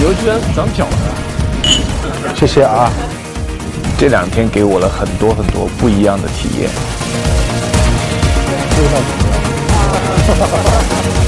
牛居然是长脚了，谢谢啊。这两天给我了很多很多不一样的体验。味道怎么样？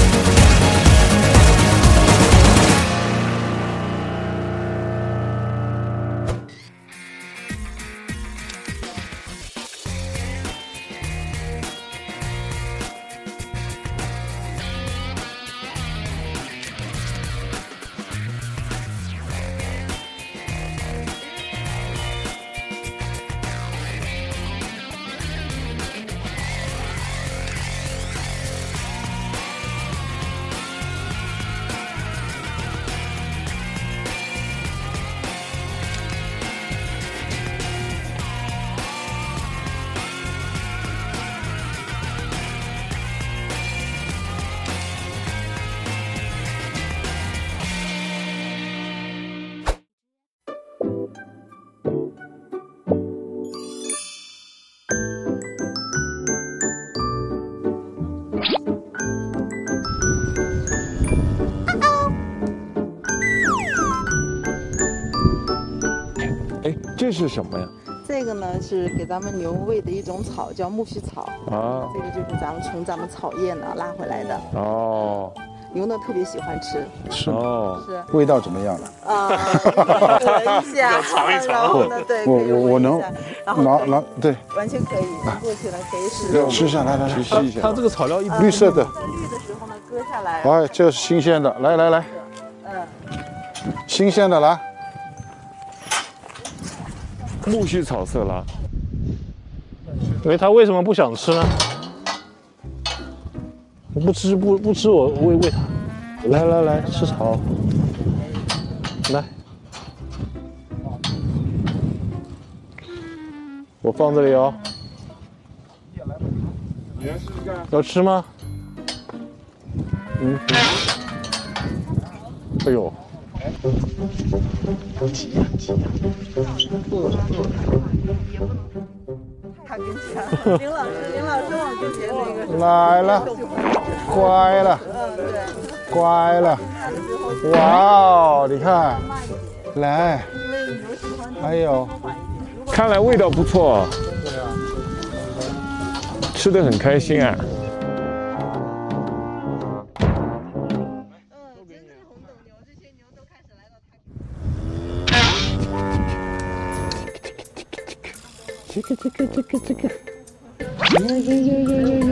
这是什么呀？这个呢是给咱们牛喂的一种草，叫苜蓿草。啊，这个就是咱们从咱们草业呢拉回来的，哦，牛呢特别喜欢吃。是？哦，是。味道怎么样了？啊，闻一下，然后呢，对，我我我能拿拿对，完全可以，闻过去了可以使用。吃下来来来，它它这个草料一绿色的，在绿的时候呢，割下来，哎，这是新鲜的，来来来，嗯，新鲜的来，苜蓿草色拉，因为他为什么不想吃呢？不吃不不吃我喂喂他，来来来吃草，来，我放这里哦。要吃吗？嗯。哎呦，来了，乖了，嗯，对，乖了，哇哦，你看，来，还有，看来味道不错。吃的很开心啊。这个这个这个这个，耶耶耶耶耶耶，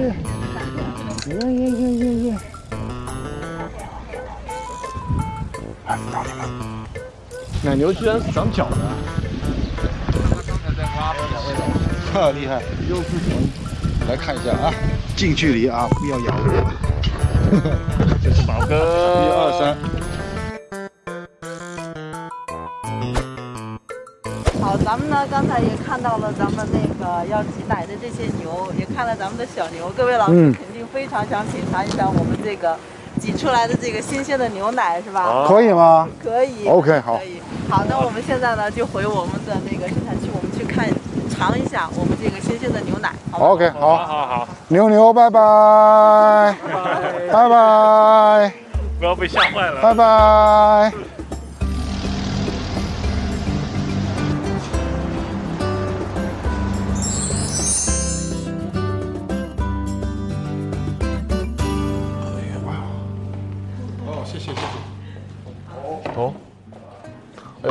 耶耶耶耶耶。奶牛居然是长脚的，特厉害，优质熊。来看一下啊，近距离啊，不要咬我。这是宝哥。一二三，咱们呢刚才也看到了咱们那个要挤奶的这些牛，也看了咱们的小牛。各位老师嗯肯定非常想品尝一下我们这个挤出来的这个新鲜的牛奶，是吧？可以吗？可以。OK，好可以。好，那我们现在呢就回我们的那个生产区，我们去看尝一下我们这个新鲜的牛奶。OK，好，好好，牛牛，拜拜，拜拜，不要被吓坏了。拜拜。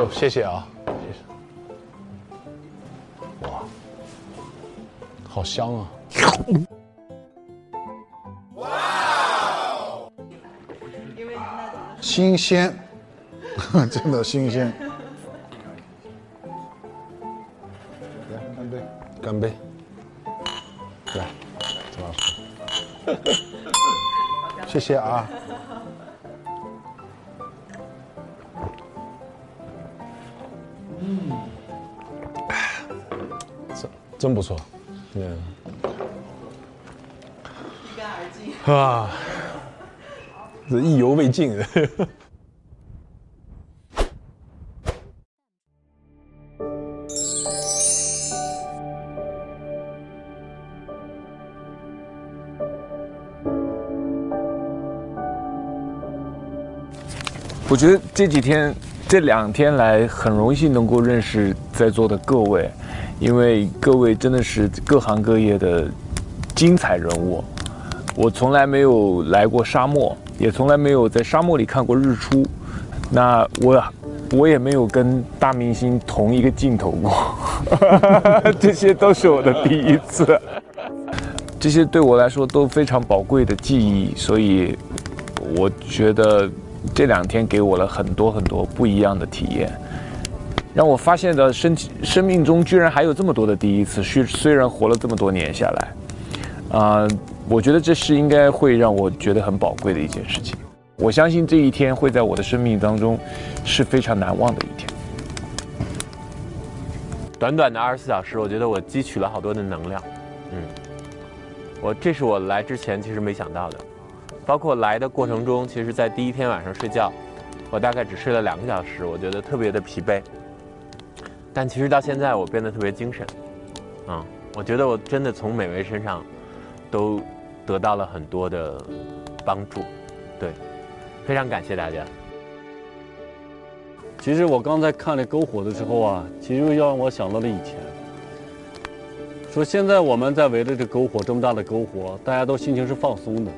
哎呦，谢谢啊，谢谢。哇，好香啊！哇新鲜，真的新鲜。来，干杯！干杯！来，陈老师，谢谢啊。真真不错，嗯。一干而尽。啊，这意犹未尽。我觉得这几天这两天来很荣幸能够认识在座的各位，因为各位真的是各行各业的精彩人物。我从来没有来过沙漠，也从来没有在沙漠里看过日出。那我我也没有跟大明星同一个镜头过，这些都是我的第一次。这些对我来说都非常宝贵的记忆，所以我觉得这两天给我了很多很多不一样的体验，让我发现了生生命中居然还有这么多的第一次。虽虽然活了这么多年下来，啊，我觉得这是应该会让我觉得很宝贵的一件事情。我相信这一天会在我的生命当中是非常难忘的一天。短短的二十四小时，我觉得我汲取了好多的能量。嗯，我这是我来之前其实没想到的，包括来的过程中，其实在第一天晚上睡觉，我大概只睡了两个小时，我觉得特别的疲惫。但其实到现在，我变得特别精神。嗯，我觉得我真的从每位身上都得到了很多的帮助。对。非常感谢大家。其实我刚才看了篝火的时候啊，其实又让我想到了以前。说现在我们在围着这篝火，这么大的篝火，大家都心情是放松的。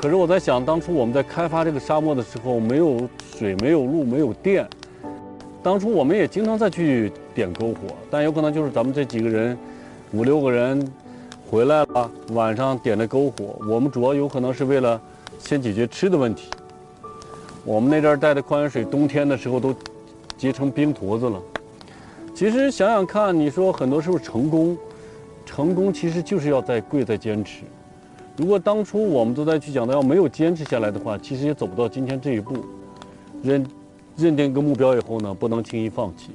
可是我在想，当初我们在开发这个沙漠的时候，没有水，没有路，没有电。当初我们也经常再去点篝火，但有可能就是咱们这几个人，五六个人回来了，晚上点的篝火，我们主要有可能是为了先解决吃的问题。我们那阵儿带的矿泉水，冬天的时候都结成冰坨子了。其实想想看，你说很多时候成功，成功其实就是要在贵在坚持。如果当初我们都在去讲的要没有坚持下来的话，其实也走不到今天这一步。认认定一个目标以后呢，不能轻易放弃。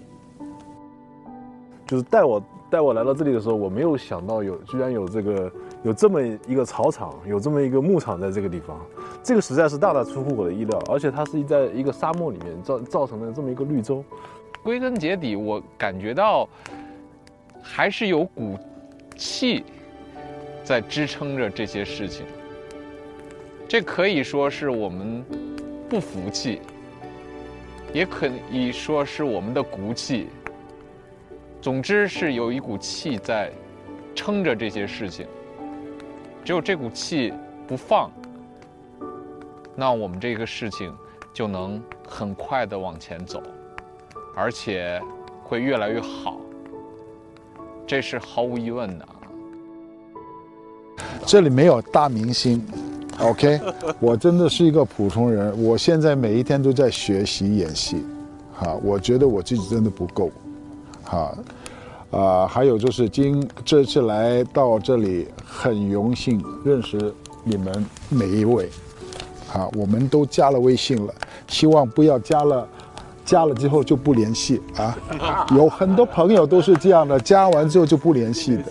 就是带我带我来到这里的时候，我没有想到有居然有这个有这么一个草场，有这么一个牧场在这个地方。这个实在是大大出乎我的意料，而且它是在一个沙漠里面造造成的这么一个绿洲。归根结底，我感觉到还是有股气在支撑着这些事情。这可以说是我们不服气，也可以说是我们的骨气。总之是有一股气在撑着这些事情。只有这股气不放。那我们这个事情就能很快的往前走，而且会越来越好，这是毫无疑问的。这里没有大明星，OK，我真的是一个普通人。我现在每一天都在学习演戏，哈，我觉得我自己真的不够，哈，啊，还有就是今这次来到这里，很荣幸认识你们每一位。啊，我们都加了微信了，希望不要加了，加了之后就不联系啊。有很多朋友都是这样的，加完之后就不联系的。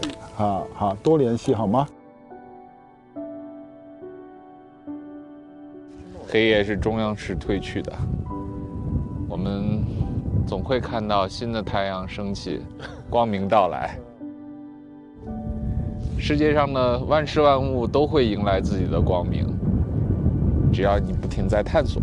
啊，好多联系好吗？黑夜是中央式褪去的，我们总会看到新的太阳升起，光明到来。世界上的万事万物都会迎来自己的光明。只要你不停在探索。